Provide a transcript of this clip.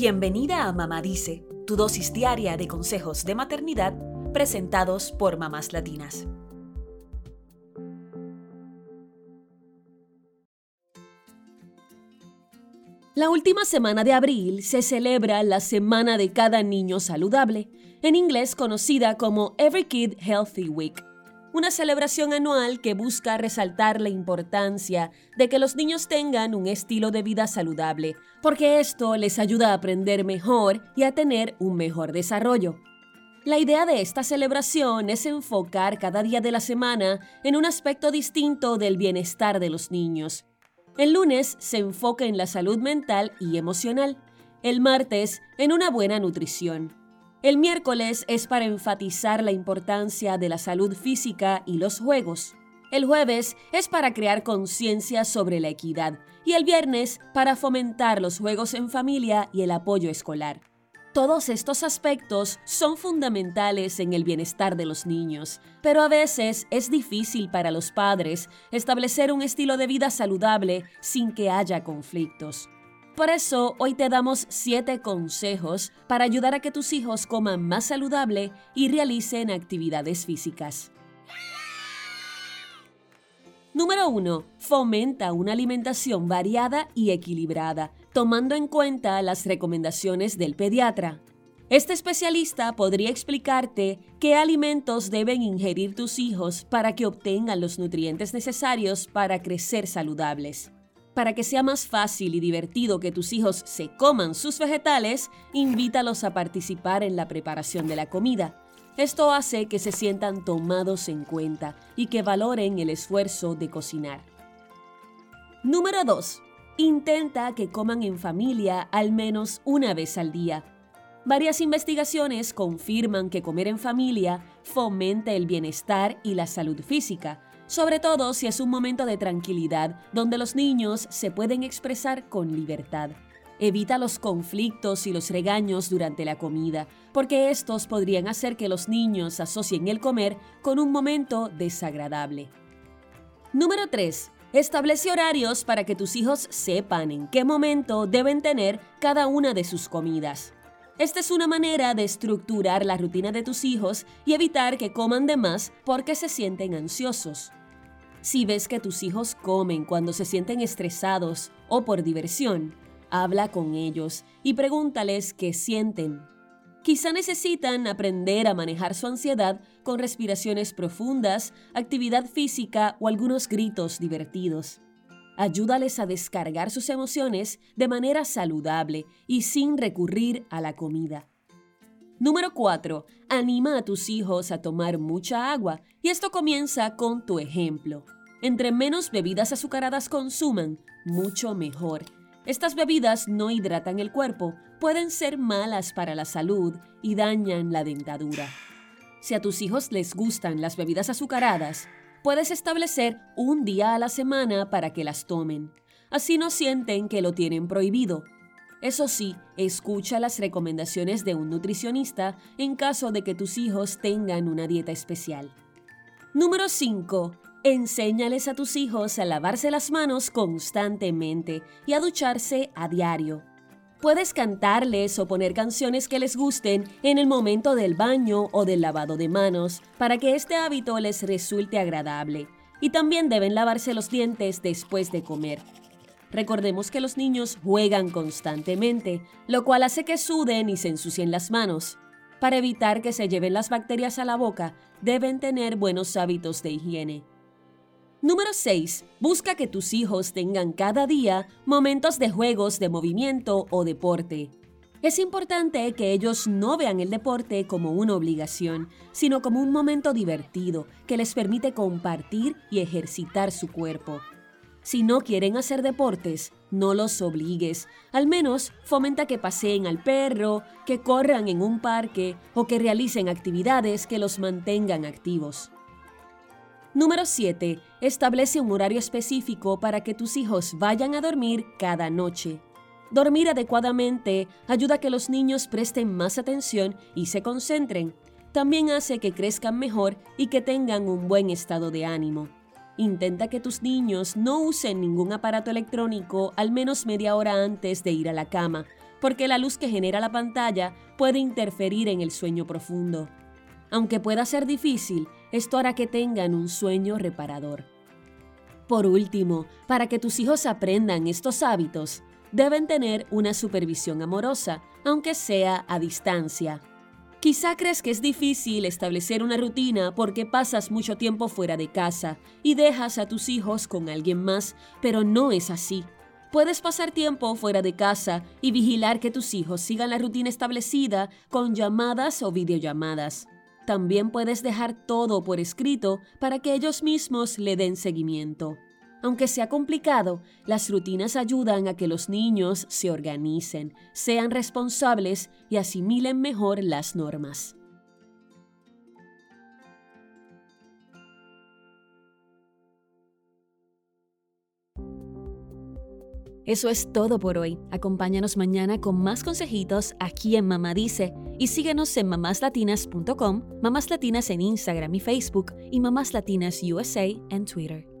Bienvenida a Mamá Dice, tu dosis diaria de consejos de maternidad presentados por mamás latinas. La última semana de abril se celebra la Semana de Cada Niño Saludable, en inglés conocida como Every Kid Healthy Week una celebración anual que busca resaltar la importancia de que los niños tengan un estilo de vida saludable, porque esto les ayuda a aprender mejor y a tener un mejor desarrollo. La idea de esta celebración es enfocar cada día de la semana en un aspecto distinto del bienestar de los niños. El lunes se enfoca en la salud mental y emocional, el martes en una buena nutrición, el miércoles es para enfatizar la importancia de la salud física y los juegos. El jueves es para crear conciencia sobre la equidad y el viernes para fomentar los juegos en familia y el apoyo escolar. Todos estos aspectos son fundamentales en el bienestar de los niños, pero a veces es difícil para los padres establecer un estilo de vida saludable sin que haya conflictos. Por eso, hoy te damos 7 consejos para ayudar a que tus hijos coman más saludable y realicen actividades físicas. Número 1. Fomenta una alimentación variada y equilibrada, tomando en cuenta las recomendaciones del pediatra. Este especialista podría explicarte qué alimentos deben ingerir tus hijos para que obtengan los nutrientes necesarios para crecer saludables. Para que sea más fácil y divertido que tus hijos se coman sus vegetales, invítalos a participar en la preparación de la comida. Esto hace que se sientan tomados en cuenta y que valoren el esfuerzo de cocinar. Número 2. Intenta que coman en familia al menos una vez al día. Varias investigaciones confirman que comer en familia fomenta el bienestar y la salud física, sobre todo si es un momento de tranquilidad donde los niños se pueden expresar con libertad. Evita los conflictos y los regaños durante la comida, porque estos podrían hacer que los niños asocien el comer con un momento desagradable. Número 3. Establece horarios para que tus hijos sepan en qué momento deben tener cada una de sus comidas. Esta es una manera de estructurar la rutina de tus hijos y evitar que coman de más porque se sienten ansiosos. Si ves que tus hijos comen cuando se sienten estresados o por diversión, habla con ellos y pregúntales qué sienten. Quizá necesitan aprender a manejar su ansiedad con respiraciones profundas, actividad física o algunos gritos divertidos. Ayúdales a descargar sus emociones de manera saludable y sin recurrir a la comida. Número 4. Anima a tus hijos a tomar mucha agua y esto comienza con tu ejemplo. Entre menos bebidas azucaradas consuman, mucho mejor. Estas bebidas no hidratan el cuerpo, pueden ser malas para la salud y dañan la dentadura. Si a tus hijos les gustan las bebidas azucaradas, puedes establecer un día a la semana para que las tomen. Así no sienten que lo tienen prohibido eso sí, escucha las recomendaciones de un nutricionista en caso de que tus hijos tengan una dieta especial. Número 5. Enséñales a tus hijos a lavarse las manos constantemente y a ducharse a diario. Puedes cantarles o poner canciones que les gusten en el momento del baño o del lavado de manos para que este hábito les resulte agradable. Y también deben lavarse los dientes después de comer. Recordemos que los niños juegan constantemente, lo cual hace que suden y se ensucien las manos. Para evitar que se lleven las bacterias a la boca, deben tener buenos hábitos de higiene. Número 6. Busca que tus hijos tengan cada día momentos de juegos de movimiento o deporte. Es importante que ellos no vean el deporte como una obligación, sino como un momento divertido que les permite compartir y ejercitar su cuerpo. Si no quieren hacer deportes, no los obligues. Al menos fomenta que paseen al perro, que corran en un parque o que realicen actividades que los mantengan activos. Número 7. Establece un horario específico para que tus hijos vayan a dormir cada noche. Dormir adecuadamente ayuda a que los niños presten más atención y se concentren. También hace que crezcan mejor y que tengan un buen estado de ánimo. Intenta que tus niños no usen ningún aparato electrónico al menos media hora antes de ir a la cama, porque la luz que genera la pantalla puede interferir en el sueño profundo. Aunque pueda ser difícil, esto hará que tengan un sueño reparador. Por último, para que tus hijos aprendan estos hábitos, deben tener una supervisión amorosa, aunque sea a distancia. Quizá crees que es difícil establecer una rutina porque pasas mucho tiempo fuera de casa y dejas a tus hijos con alguien más, pero no es así. Puedes pasar tiempo fuera de casa y vigilar que tus hijos sigan la rutina establecida con llamadas o videollamadas. También puedes dejar todo por escrito para que ellos mismos le den seguimiento. Aunque sea complicado, las rutinas ayudan a que los niños se organicen, sean responsables y asimilen mejor las normas. Eso es todo por hoy. Acompáñanos mañana con más consejitos aquí en Mamá Dice y síguenos en mamáslatinas.com, Mamás Latinas en Instagram y Facebook y Mamás Latinas USA en Twitter.